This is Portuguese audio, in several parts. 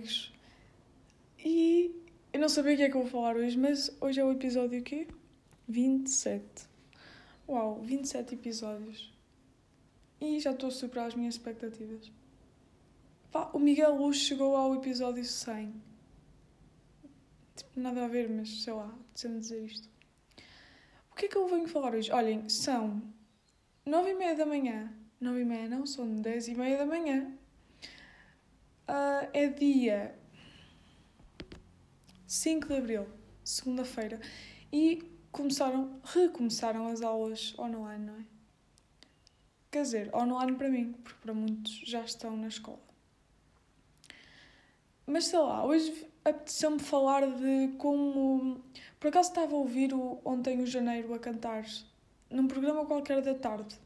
amigos. E eu não sabia o que é que eu vou falar hoje, mas hoje é o episódio quê? 27. Uau, 27 episódios. E já estou a superar as minhas expectativas. Pá, o Miguel Luz chegou ao episódio 100. Tipo, nada a ver, mas sei lá, deixa-me dizer isto. O que é que eu venho falar hoje? Olhem, são 9 e meia da manhã. 9 e meia não, são 10 e meia da manhã. Uh, é dia 5 de Abril, segunda-feira. E começaram, recomeçaram as aulas online, não é? Quer dizer, online para mim, porque para muitos já estão na escola. Mas sei lá, hoje apeteceu-me falar de como. Por acaso estava a ouvir o, ontem o Janeiro a cantar num programa qualquer da tarde.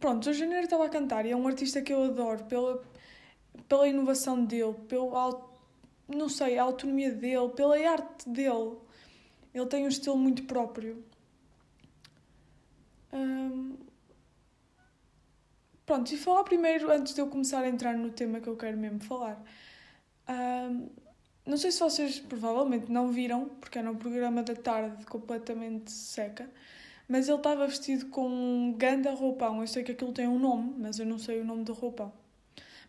Pronto, o Janeiro estava a cantar e é um artista que eu adoro pela, pela inovação dele, pela, não sei, a autonomia dele, pela arte dele. Ele tem um estilo muito próprio. Pronto, e falar primeiro, antes de eu começar a entrar no tema que eu quero mesmo falar. Não sei se vocês provavelmente não viram, porque era um programa da tarde completamente seca, mas ele estava vestido com um ganda roupão. Eu sei que aquilo tem um nome, mas eu não sei o nome do roupão.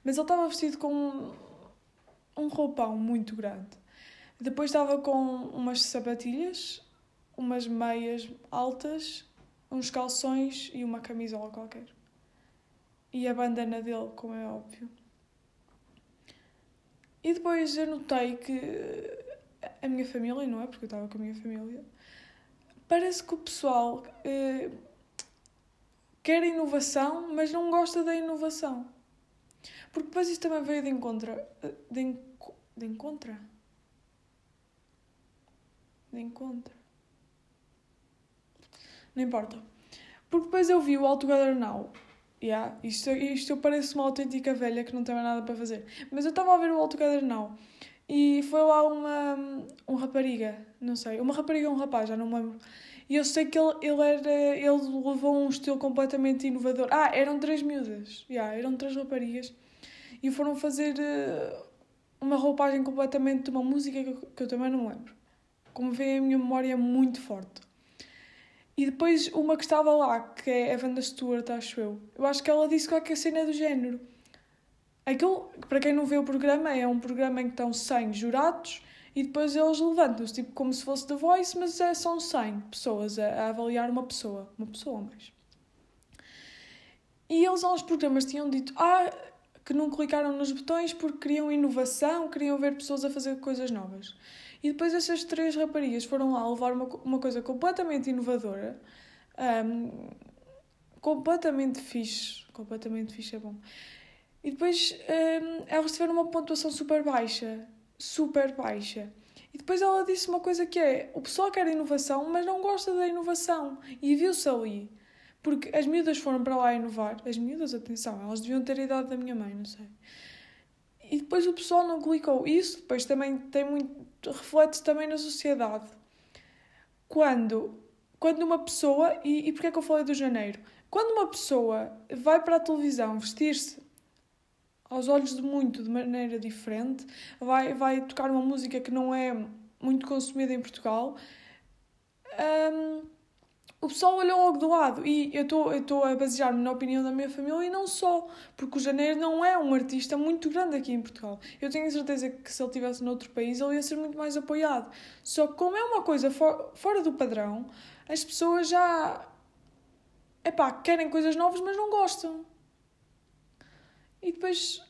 Mas ele estava vestido com um, roupão muito grande. Depois estava com umas sapatilhas, umas meias altas, uns calções e uma camisola qualquer. E a bandana dele, como é óbvio. E depois eu notei que a minha família, não é? Porque eu estava com a minha família, parece que o pessoal eh, quer inovação, mas não gosta da inovação. Porque depois isso também veio de encontro. De, enco, de encontro? De encontro. Não importa. Porque depois eu vi o All Together Now Yeah, isto, isto parece uma autêntica velha que não tem mais nada para fazer. Mas eu estava a ver o All Together Now e foi lá uma um rapariga, não sei, uma rapariga ou um rapaz, já não me lembro. E eu sei que ele, ele, era, ele levou um estilo completamente inovador. Ah, eram três miúdas, yeah, eram três raparigas e foram fazer uh, uma roupagem completamente de uma música que eu, que eu também não lembro. Como vê, a minha memória é muito forte. E depois uma que estava lá, que é a Wanda Stewart, acho eu. Eu acho que ela disse qualquer cena do género. Aquilo, para quem não vê o programa, é um programa em que estão 100 jurados e depois eles levantam-se, tipo como se fosse The Voice, mas é, são 100 pessoas a, a avaliar uma pessoa. Uma pessoa mais. E eles aos programas tinham dito ah, que não clicaram nos botões porque queriam inovação, queriam ver pessoas a fazer coisas novas. E depois essas três raparigas foram lá levar uma, uma coisa completamente inovadora, um, completamente fixe, completamente fixe é bom. E depois um, elas tiveram uma pontuação super baixa, super baixa. E depois ela disse uma coisa que é: o pessoal quer inovação, mas não gosta da inovação. E viu-se ali. Porque as miúdas foram para lá inovar. As miúdas, atenção, elas deviam ter a idade da minha mãe, não sei. E depois o pessoal não clicou. Isso depois também tem muito. reflete também na sociedade. Quando, quando uma pessoa. E, e porquê é que eu falei do janeiro? Quando uma pessoa vai para a televisão vestir-se aos olhos de muito de maneira diferente, vai, vai tocar uma música que não é muito consumida em Portugal. Um, o pessoal olhou logo do lado e eu estou a basear-me na opinião da minha família e não só, porque o Janeiro não é um artista muito grande aqui em Portugal. Eu tenho certeza que se ele estivesse noutro país ele ia ser muito mais apoiado. Só que como é uma coisa for, fora do padrão, as pessoas já epá, querem coisas novas, mas não gostam. E depois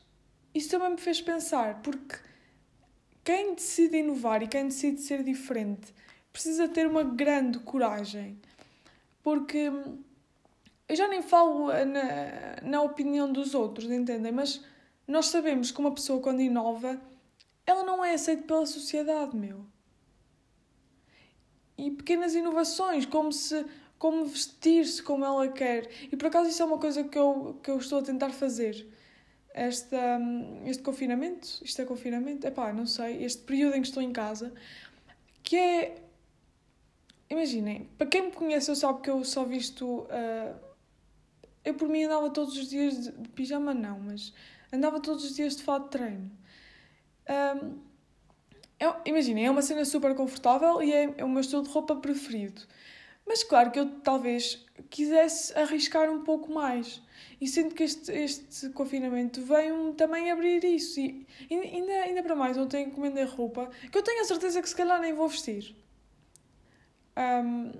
isso também me fez pensar, porque quem decide inovar e quem decide ser diferente precisa ter uma grande coragem porque eu já nem falo na, na opinião dos outros, entendem? Mas nós sabemos que uma pessoa, quando inova, ela não é aceita pela sociedade, meu. E pequenas inovações, como se como vestir-se como ela quer. E por acaso isso é uma coisa que eu, que eu estou a tentar fazer. Esta, este confinamento, isto é confinamento, é pá, não sei, este período em que estou em casa, que é Imaginem, para quem me conhece, eu sabe que eu só visto uh, eu por mim andava todos os dias de, de pijama, não, mas andava todos os dias de fato de treino. Um, é, Imaginem, é uma cena super confortável e é, é o meu estilo de roupa preferido. Mas claro que eu talvez quisesse arriscar um pouco mais. E sinto que este, este confinamento veio também abrir isso. E ainda, ainda para mais, ontem encomendei roupa que eu tenho a certeza que se calhar nem vou vestir. Um,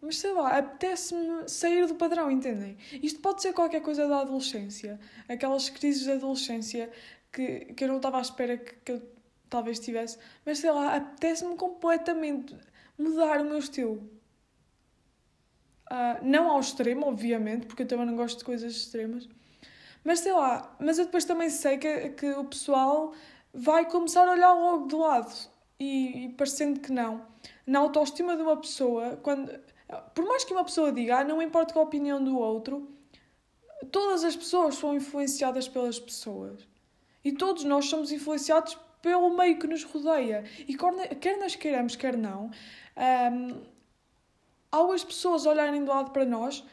mas sei lá, apetece-me sair do padrão, entendem? Isto pode ser qualquer coisa da adolescência. Aquelas crises de adolescência que, que eu não estava à espera que, que eu talvez tivesse. Mas sei lá, apetece-me completamente mudar o meu estilo. Uh, não ao extremo, obviamente, porque eu também não gosto de coisas extremas. Mas sei lá, mas eu depois também sei que, que o pessoal vai começar a olhar logo de lado. E, e parecendo que não. Na autoestima de uma pessoa, quando, por mais que uma pessoa diga, ah, não importa com a opinião do outro, todas as pessoas são influenciadas pelas pessoas. E todos nós somos influenciados pelo meio que nos rodeia. E quer nós queiramos, quer não, um, ao as pessoas olharem do lado para nós,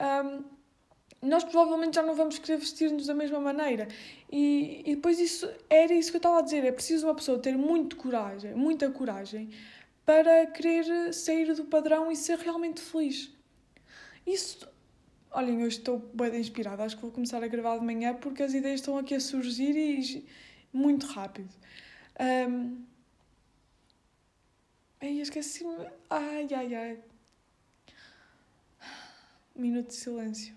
um, nós provavelmente já não vamos querer vestir-nos da mesma maneira. E, e depois isso era isso que eu estava a dizer. É preciso uma pessoa ter muito coragem, muita coragem, para querer sair do padrão e ser realmente feliz. Isso. Olhem, hoje estou bem inspirada. Acho que vou começar a gravar de manhã porque as ideias estão aqui a surgir e muito rápido. Um... Ai, esqueci-me. Ai, ai, ai. Minuto de silêncio.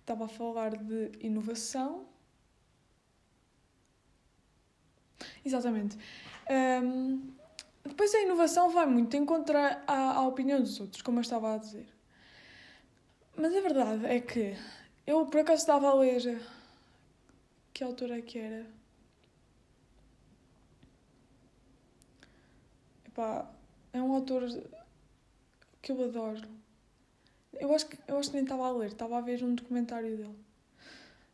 Estava a falar de inovação. Exatamente. Um, depois a inovação vai muito encontrar a, opinião dos outros, como eu estava a dizer. Mas a verdade é que eu por acaso estava a ler. Que autora é que era? Epá, é um autor que eu adoro. Eu acho que, eu acho que nem estava a ler, estava a ver um documentário dele.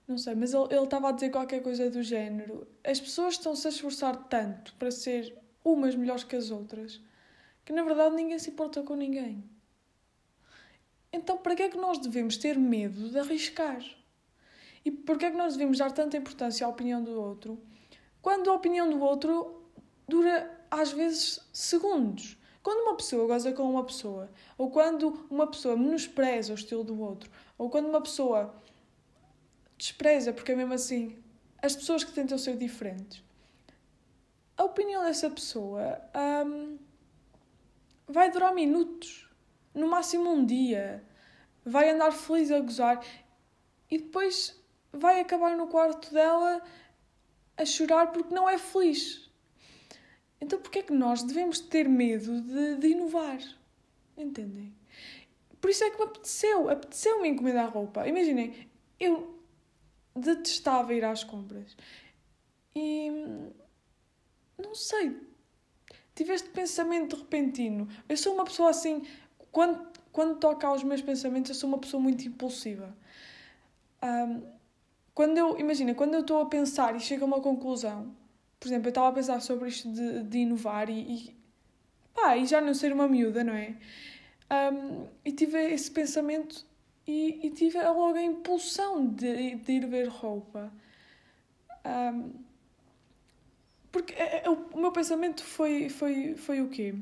Não sei, mas ele, estava a dizer qualquer coisa do género. As pessoas estão-se a esforçar tanto para ser umas melhores que as outras que na verdade ninguém se importa com ninguém. Então, para que é que nós devemos ter medo de arriscar? E por que é que nós devemos dar tanta importância à opinião do outro quando a opinião do outro dura às vezes segundos? Quando uma pessoa goza com uma pessoa, ou quando uma pessoa menospreza o estilo do outro, ou quando uma pessoa despreza, porque é mesmo assim, as pessoas que tentam ser diferentes, a opinião dessa pessoa hum, vai durar minutos no máximo um dia, vai andar feliz a gozar e depois vai acabar no quarto dela a chorar porque não é feliz. Então porquê é que nós devemos ter medo de, de inovar? Entendem? Por isso é que me apeteceu, apeteceu-me encomendar roupa. Imaginem, eu detestava ir às compras. E não sei, tive este pensamento repentino. Eu sou uma pessoa assim, quando, quando toca aos meus pensamentos, eu sou uma pessoa muito impulsiva. Um, quando eu, imagina, quando eu estou a pensar e chego a uma conclusão, por exemplo, eu estava a pensar sobre isto de, de inovar e, e, pá, e já não ser uma miúda, não é? Um, e tive esse pensamento e, e tive logo a impulsão de, de ir ver roupa. Um, porque é, é, o meu pensamento foi, foi, foi o quê?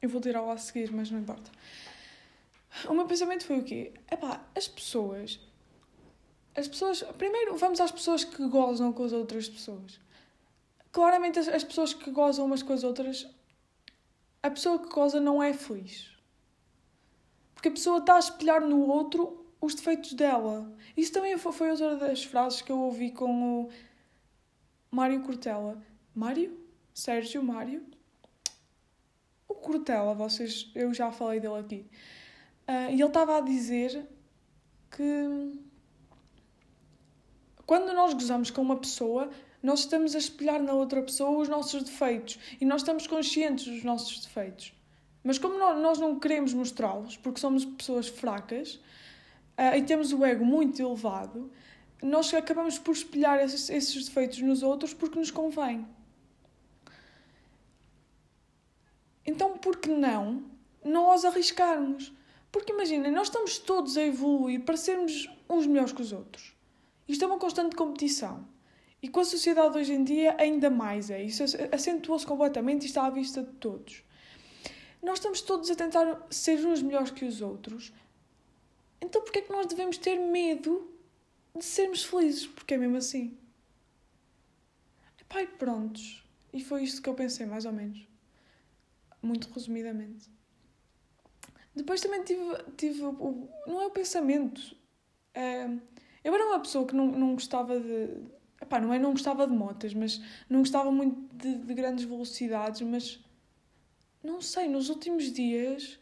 Eu vou tirar lá a seguir, mas não importa. O meu pensamento foi o quê? Epá, as pessoas. As pessoas. Primeiro, vamos às pessoas que gozam com as outras pessoas. Claramente, as, as pessoas que gozam umas com as outras. A pessoa que goza não é feliz. Porque a pessoa está a espelhar no outro os defeitos dela. Isso também foi outra das frases que eu ouvi com o Mário Cortella. Mário? Sérgio Mário? O Cortella, vocês, eu já falei dele aqui. Uh, e ele estava a dizer que quando nós gozamos com uma pessoa, nós estamos a espelhar na outra pessoa os nossos defeitos e nós estamos conscientes dos nossos defeitos. Mas como nós não queremos mostrá-los, porque somos pessoas fracas uh, e temos o ego muito elevado, nós acabamos por espelhar esses, esses defeitos nos outros porque nos convém. Então, por que não nós arriscarmos? Porque imaginem, nós estamos todos a evoluir para sermos uns melhores que os outros. Isto é uma constante competição. E com a sociedade hoje em dia, ainda mais é. Isso acentuou-se completamente e está à vista de todos. Nós estamos todos a tentar ser uns melhores que os outros. Então, porquê é que nós devemos ter medo de sermos felizes? Porque é mesmo assim. Pai, prontos. E foi isto que eu pensei, mais ou menos. Muito resumidamente. Depois também tive, tive o, não é o pensamento. É, eu era uma pessoa que não, não gostava de. Epá, não é não gostava de motas, mas não gostava muito de, de grandes velocidades, mas não sei, nos últimos dias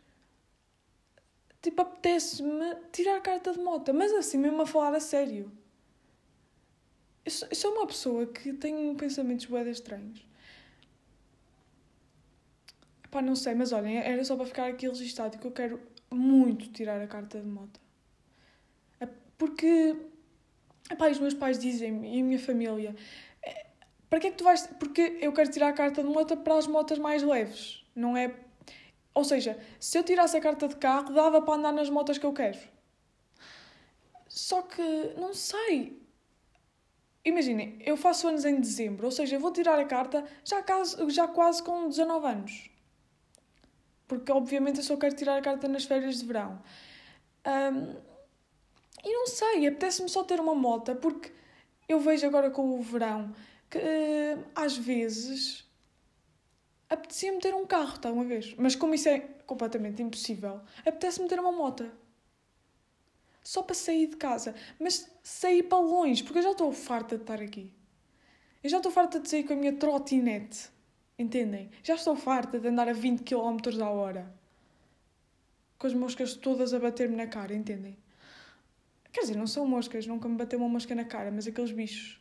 tipo, apetece-me tirar a carta de moto, mas assim mesmo a falar a sério. Eu sou, eu sou uma pessoa que tem pensamentos bué estranhos. Pá, não sei, mas olhem, era só para ficar aqui registado que eu quero muito tirar a carta de moto. É porque, epá, os meus pais dizem-me e a minha família, é, para que é que tu vais... Porque eu quero tirar a carta de moto para as motas mais leves, não é... Ou seja, se eu tirasse a carta de carro, dava para andar nas motas que eu quero. Só que, não sei. Imaginem, eu faço anos em dezembro, ou seja, eu vou tirar a carta já, quase, já quase com 19 anos porque obviamente eu só quero tirar a carta nas férias de verão. Um, e não sei, apetece-me só ter uma moto, porque eu vejo agora com o verão que uh, às vezes apetecia-me ter um carro, está uma vez. Mas como isso é completamente impossível, apetece-me ter uma moto. Só para sair de casa. Mas sair para longe, porque eu já estou farta de estar aqui. Eu já estou farta de sair com a minha trotinete Entendem? Já estou farta de andar a 20 km a hora. Com as moscas todas a bater-me na cara, entendem? Quer dizer, não são moscas, nunca me bateu uma mosca na cara, mas aqueles bichos.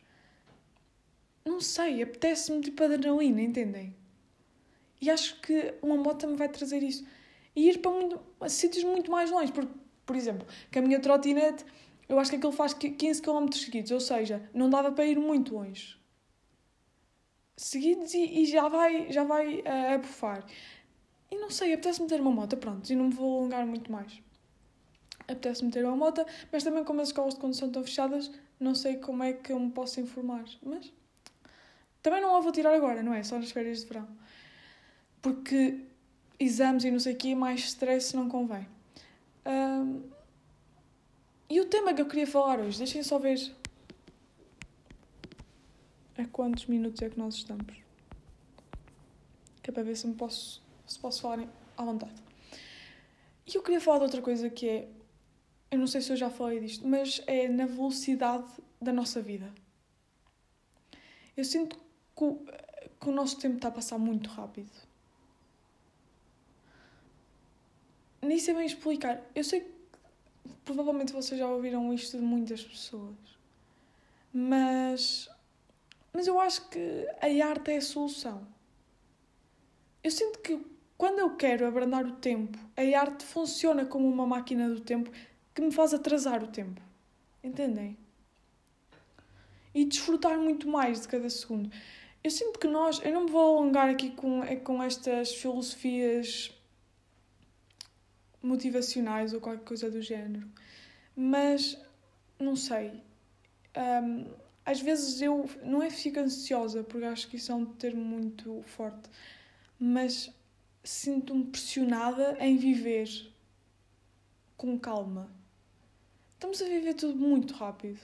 Não sei, apetece-me tipo adrenalina, entendem? E acho que uma moto me vai trazer isso. E ir para muito, a sítios muito mais longe. Por, por exemplo, que a minha trotinete, eu acho que aquilo faz 15 km seguidos, ou seja, não dava para ir muito longe seguidos e, e já vai, já vai uh, abufar. E não sei, apetece-me ter uma moto, pronto, e não me vou alongar muito mais. Apetece-me ter uma moto, mas também como as escolas de condução estão fechadas, não sei como é que eu me posso informar. Mas também não a vou tirar agora, não é? Só nas férias de verão. Porque exames e não sei o quê, mais stress não convém. Um, e o tema que eu queria falar hoje, deixem só ver a quantos minutos é que nós estamos. Que é para ver se me posso, se posso falar à vontade. E eu queria falar de outra coisa que é. Eu não sei se eu já falei disto, mas é na velocidade da nossa vida. Eu sinto que o, que o nosso tempo está a passar muito rápido. Nem sei bem explicar. Eu sei que provavelmente vocês já ouviram isto de muitas pessoas, mas mas eu acho que a arte é a solução. Eu sinto que quando eu quero abrandar o tempo, a arte funciona como uma máquina do tempo que me faz atrasar o tempo. Entendem? E desfrutar muito mais de cada segundo. Eu sinto que nós. Eu não me vou alongar aqui com, com estas filosofias motivacionais ou qualquer coisa do género, mas não sei. Um, às vezes eu não é fico ansiosa, porque acho que isso é um termo muito forte, mas sinto-me pressionada em viver com calma. Estamos a viver tudo muito rápido.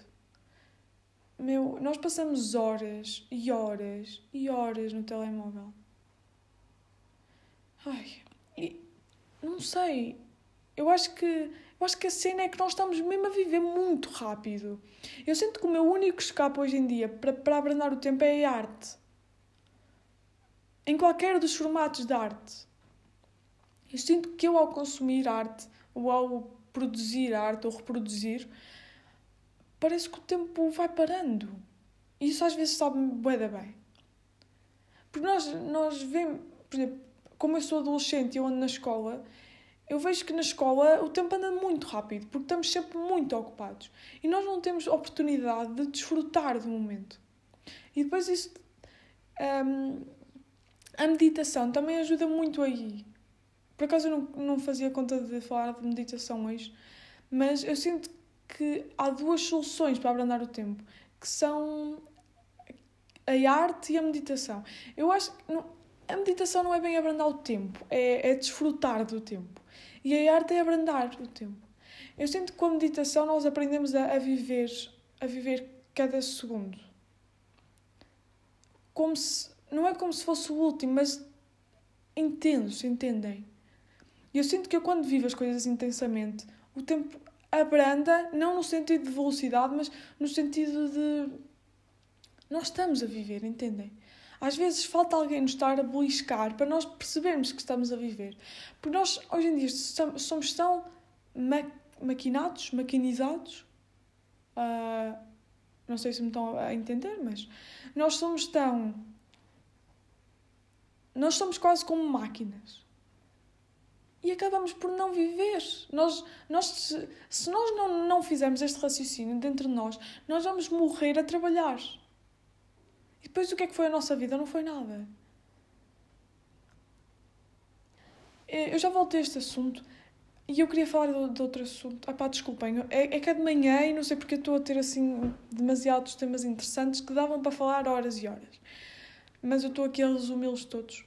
Meu, nós passamos horas e horas e horas no telemóvel. Ai, e não sei. Eu acho que eu acho que a cena é que nós estamos mesmo a viver muito rápido. Eu sinto que o meu único escape hoje em dia para, para abrandar o tempo é a arte. Em qualquer dos formatos de arte. Eu sinto que eu, ao consumir arte, ou ao produzir arte, ou reproduzir, parece que o tempo vai parando. E isso às vezes sabe-me bem bem. Porque nós, nós vemos, por exemplo, como eu sou adolescente e eu ando na escola, eu vejo que na escola o tempo anda muito rápido, porque estamos sempre muito ocupados e nós não temos oportunidade de desfrutar do momento. E depois isso um, a meditação também ajuda muito aí. Por acaso eu não, não fazia conta de falar de meditação hoje, mas eu sinto que há duas soluções para abrandar o tempo, que são a arte e a meditação. Eu acho que não, a meditação não é bem abrandar o tempo, é, é desfrutar do tempo. E a arte é abrandar o tempo. Eu sinto que com a meditação nós aprendemos a, a viver, a viver cada segundo. Como se, não é como se fosse o último, mas intenso, entendem? E eu sinto que eu quando vivo as coisas intensamente, o tempo abranda, não no sentido de velocidade, mas no sentido de nós estamos a viver, entendem? Às vezes falta alguém nos estar a beliscar para nós percebermos que estamos a viver. Porque nós, hoje em dia, somos tão ma maquinados, maquinizados. Uh, não sei se me estão a entender, mas nós somos tão. Nós somos quase como máquinas. E acabamos por não viver. Nós, nós, se, nós não, não fizermos este raciocínio dentro de nós, nós vamos morrer a trabalhar. E depois o que é que foi a nossa vida? Não foi nada. Eu já voltei a este assunto e eu queria falar de, de outro assunto. Ah pá, desculpem, é, é que é de manhã e não sei porque estou a ter assim demasiados temas interessantes que davam para falar horas e horas. Mas eu estou aqui a resumi-los todos.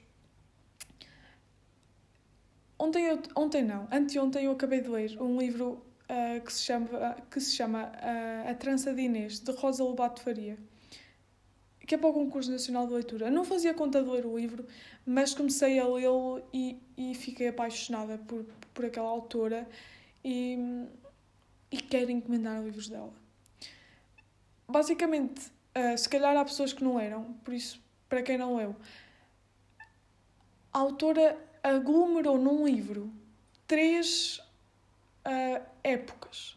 Ontem, eu, ontem não, anteontem eu acabei de ler um livro uh, que se chama, que se chama uh, A Trança de Inês, de Rosa Lobato Faria que é para o concurso nacional de leitura. Não fazia conta de ler o livro, mas comecei a lê-lo e, e fiquei apaixonada por, por aquela autora e, e quero encomendar livros dela. Basicamente, uh, se calhar há pessoas que não leram, por isso, para quem não leu, a autora aglomerou num livro três uh, épocas.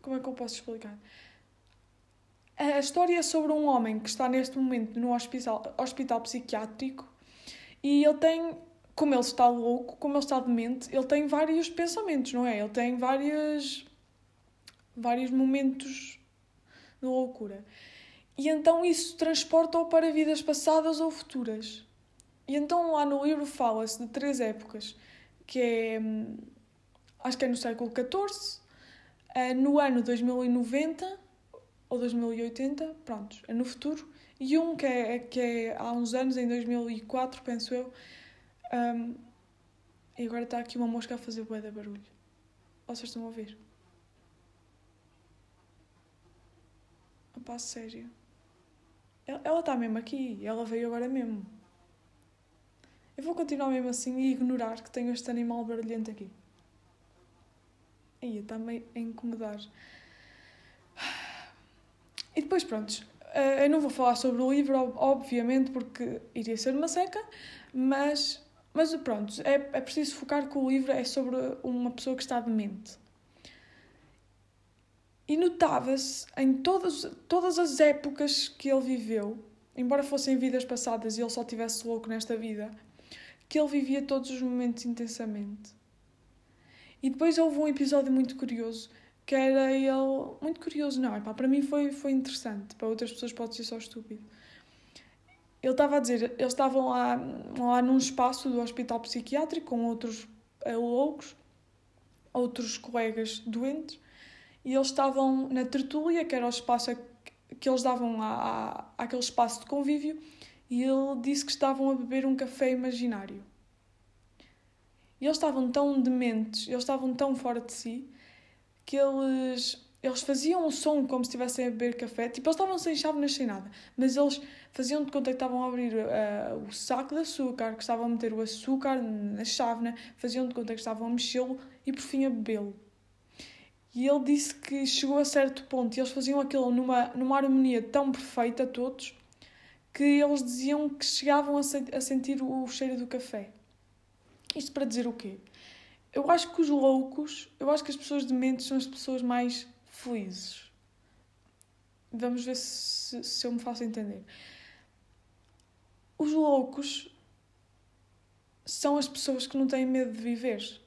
Como é que eu posso explicar? A história é sobre um homem que está neste momento no hospital, hospital psiquiátrico e ele tem, como ele está louco, como ele está demente, ele tem vários pensamentos, não é? Ele tem várias, vários momentos de loucura. E então isso transporta-o para vidas passadas ou futuras. E então lá no livro fala-se de três épocas, que é, hum, acho que é no século XIV, eh, no ano 2090 ou 2080, pronto, é no futuro. E um que é, que é há uns anos, em 2004, penso eu. Um, e agora está aqui uma mosca a fazer bué de barulho. Vocês estão a ouvir? Opa, sério. Ela está mesmo aqui, ela veio agora mesmo. Eu vou continuar mesmo assim e ignorar que tenho este animal barulhento aqui. Aí, está-me a incomodar. E depois, pronto, eh, eu não vou falar sobre o livro, obviamente, porque iria ser uma seca, mas, mas pronto, é, é preciso focar que o livro é sobre uma pessoa que está demente. E notava-se em todas, todas as épocas que ele viveu, embora fossem vidas passadas e ele só tivesse louco nesta vida, que ele vivia todos os momentos intensamente. E depois houve um episódio muito curioso que era ele muito curioso, não, epá, para mim foi, foi interessante, para outras pessoas pode ser só estúpido. Ele estava a dizer, eles estavam lá, lá num espaço do hospital psiquiátrico com outros uh, loucos, outros colegas doentes, e eles estavam na tertúlia, que era o espaço que eles davam àquele espaço de convívio, e ele disse que estavam a beber um café imaginário. E eles estavam tão dementes, eles estavam tão fora de si, que eles, eles faziam um som como se estivessem a beber café. Tipo, eles estavam sem chávenas, sem nada. Mas eles faziam de conta que estavam a abrir uh, o saco de açúcar, que estavam a meter o açúcar na chávena, faziam de conta que estavam a mexê-lo e por fim a bebê-lo. E ele disse que chegou a certo ponto e eles faziam aquilo numa, numa harmonia tão perfeita, todos, que eles diziam que chegavam a, se, a sentir o cheiro do café. Isto para dizer o quê? eu acho que os loucos, eu acho que as pessoas dementes são as pessoas mais felizes. Vamos ver se, se eu me faço entender. Os loucos são as pessoas que não têm medo de viver.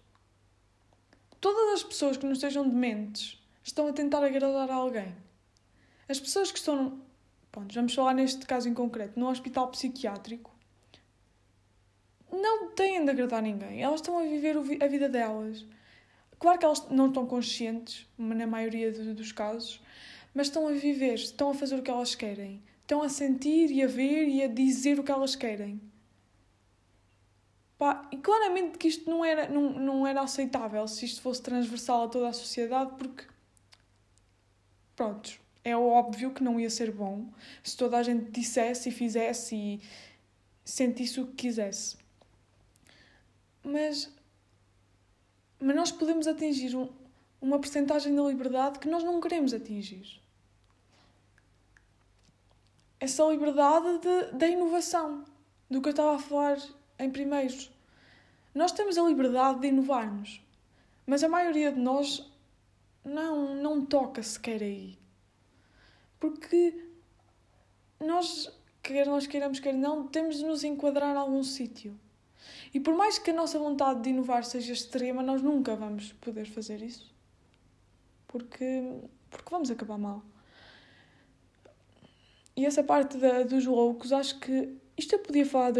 Todas as pessoas que não estejam dementes estão a tentar agradar a alguém. As pessoas que estão. Bom, vamos falar neste caso em concreto, num hospital psiquiátrico, não têm de agradar ninguém. Elas estão a viver a vida delas. Claro que elas não estão conscientes, na maioria dos casos, mas estão a viver, estão a fazer o que elas querem. Estão a sentir e a ver e a dizer o que elas querem. Pá, e claramente que isto não era, não, não era aceitável se isto fosse transversal a toda a sociedade, porque. Prontos, é óbvio que não ia ser bom se toda a gente dissesse e fizesse e sentisse o que quisesse. Mas, mas nós podemos atingir um, uma percentagem da liberdade que nós não queremos atingir. Essa liberdade de, da inovação, do que eu estava a falar em primeiros. Nós temos a liberdade de inovarmos, mas a maioria de nós não, não toca sequer aí. Porque nós, quer nós queiramos, quer não, temos de nos enquadrar em algum sítio. E por mais que a nossa vontade de inovar seja extrema, nós nunca vamos poder fazer isso. Porque, porque vamos acabar mal. E essa parte da, dos loucos, acho que isto eu podia falar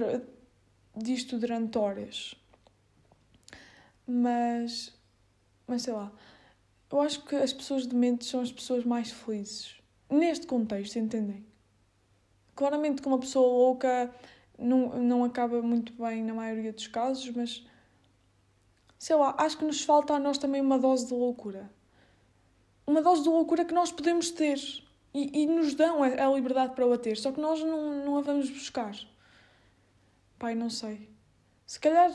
disto durante horas. Mas, mas sei lá, eu acho que as pessoas dementes são as pessoas mais felizes. Neste contexto, entendem? Claramente que uma pessoa louca não, não acaba muito bem na maioria dos casos, mas sei lá, acho que nos falta a nós também uma dose de loucura. Uma dose de loucura que nós podemos ter e, e nos dão a, a liberdade para o ter, só que nós não, não a vamos buscar. Pai, não sei. Se calhar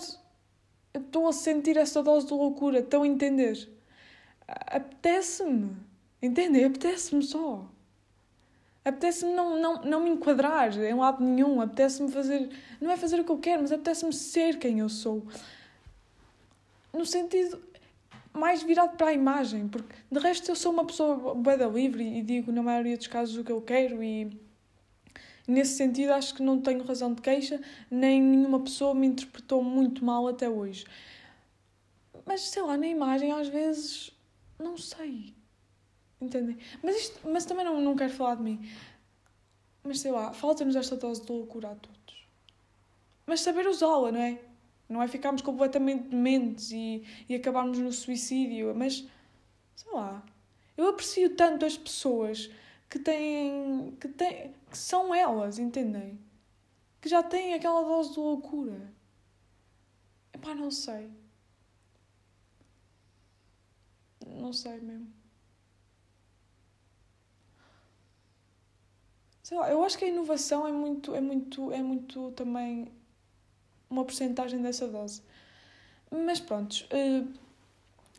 estou a sentir essa dose de loucura, estão a entender? Apetece-me, entendem? Apetece-me só. Apetece-me não, não, não me enquadrar em lado nenhum, apetece-me fazer. Não é fazer o que eu quero, mas apetece-me ser quem eu sou. No sentido mais virado para a imagem, porque de resto eu sou uma pessoa bem livre e digo na maioria dos casos o que eu quero e nesse sentido acho que não tenho razão de queixa, nem nenhuma pessoa me interpretou muito mal até hoje. Mas sei lá, na imagem às vezes não sei. Entendem? Mas, isto, mas também não, não quero falar de mim. Mas sei lá, falta-nos esta dose de loucura a todos. Mas saber usá-la, não é? Não é ficarmos completamente dementes e, e acabarmos no suicídio, mas sei lá. Eu aprecio tanto as pessoas que têm. que, têm, que são elas, entendem? Que já têm aquela dose de loucura. Epá, não sei. Não sei mesmo. Sei lá, eu acho que a inovação é muito, é muito, é muito também uma porcentagem dessa dose. Mas pronto, uh,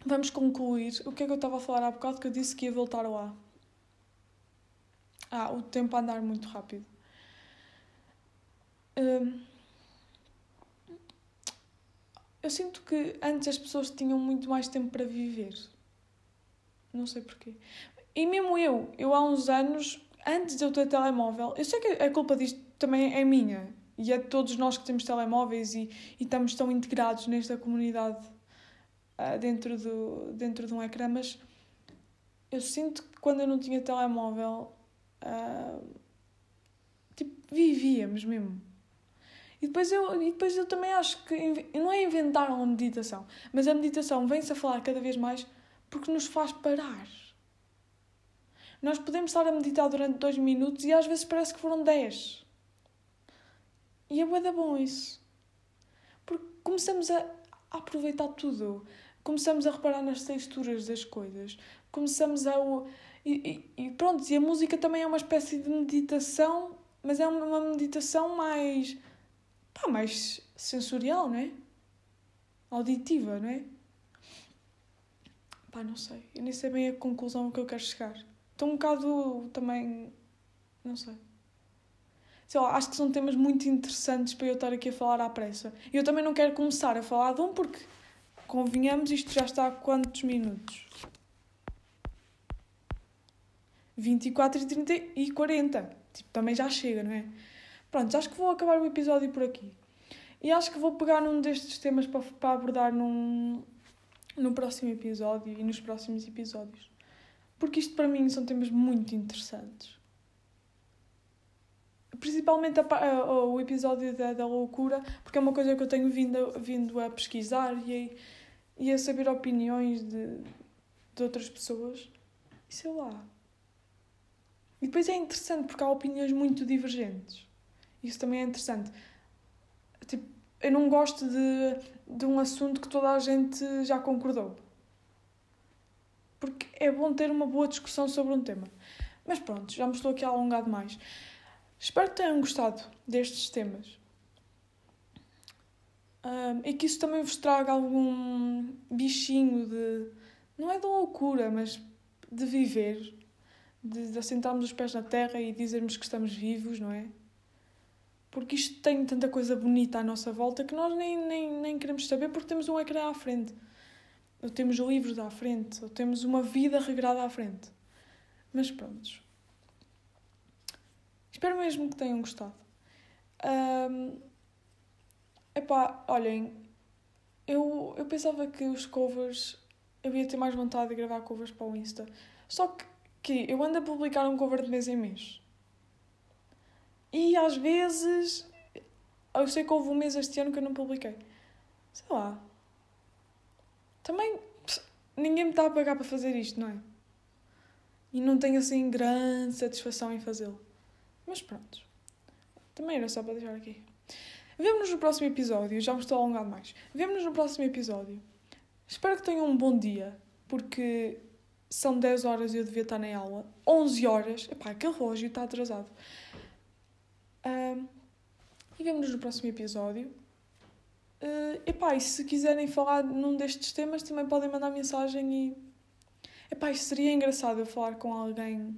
vamos concluir. O que é que eu estava a falar há bocado que eu disse que ia voltar lá? Ah, o tempo a andar muito rápido. Uh, eu sinto que antes as pessoas tinham muito mais tempo para viver. Não sei porquê. E mesmo eu, eu há uns anos antes de eu ter telemóvel, eu sei que a culpa disto também é minha e é de todos nós que temos telemóveis e, e estamos tão integrados nesta comunidade uh, dentro, do, dentro de um ecrã, mas eu sinto que quando eu não tinha telemóvel, uh, tipo, vivíamos mesmo. E depois, eu, e depois eu também acho que não é inventar uma meditação, mas a meditação vem-se a falar cada vez mais porque nos faz parar nós podemos estar a meditar durante dois minutos e às vezes parece que foram dez. E é bué bom isso. Porque começamos a aproveitar tudo. Começamos a reparar nas texturas das coisas. Começamos a... E, e, e pronto, e a música também é uma espécie de meditação, mas é uma meditação mais... Pá, mais sensorial, não é? Auditiva, não é? Pá, não sei. Eu nem sei bem a conclusão que eu quero chegar. Estou um bocado também. Não sei. Sei lá, acho que são temas muito interessantes para eu estar aqui a falar à pressa. E eu também não quero começar a falar de um porque, convenhamos, isto já está há quantos minutos? 24 e 30 e 40. Tipo, também já chega, não é? Pronto, acho que vou acabar o episódio por aqui. E acho que vou pegar num destes temas para, para abordar num, no próximo episódio e nos próximos episódios porque isto para mim são temas muito interessantes. principalmente a, a, o episódio da, da loucura, porque é uma coisa que eu tenho vindo, vindo a pesquisar e a, e a saber opiniões de, de outras pessoas. E sei lá. E depois é interessante porque há opiniões muito divergentes. Isso também é interessante. Tipo, eu não gosto de, de um assunto que toda a gente já concordou. Porque é bom ter uma boa discussão sobre um tema. Mas pronto, já me estou aqui a alongar demais. Espero que tenham gostado destes temas. Um, e que isso também vos traga algum bichinho de. Não é de loucura, mas de viver. De, de assentarmos os pés na terra e dizermos que estamos vivos, não é? Porque isto tem tanta coisa bonita à nossa volta que nós nem, nem, nem queremos saber porque temos um ecrã à frente. Ou temos livros à frente. Ou temos uma vida regrada à frente. Mas pronto. Espero mesmo que tenham gostado. Um, epá, olhem, eu, eu pensava que os covers. Eu ia ter mais vontade de gravar covers para o Insta. Só que, que eu ando a publicar um cover de mês em mês. E às vezes. Eu sei que houve um mês este ano que eu não publiquei. Sei lá. Também. Ninguém me está a pagar para fazer isto, não é? E não tenho assim grande satisfação em fazê-lo. Mas pronto. Também era só para deixar aqui. Vemo-nos no próximo episódio. Já me estou a alongar mais. Vemo-nos no próximo episódio. Espero que tenham um bom dia, porque são 10 horas e eu devia estar na aula. 11 horas. Epá, aquele relógio está atrasado. Um, e vemo-nos no próximo episódio. Uh, epá, e se quiserem falar num destes temas, também podem mandar mensagem e. Epá, isto seria engraçado eu falar com alguém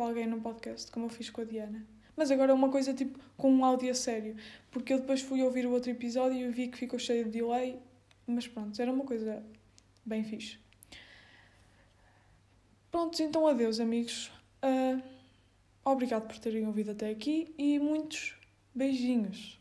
com alguém no podcast, como eu fiz com a Diana. Mas agora é uma coisa tipo com um áudio a sério, porque eu depois fui ouvir o outro episódio e vi que ficou cheio de delay, mas pronto, era uma coisa bem fixe. Pronto, então adeus, amigos. Uh, obrigado por terem ouvido até aqui e muitos beijinhos.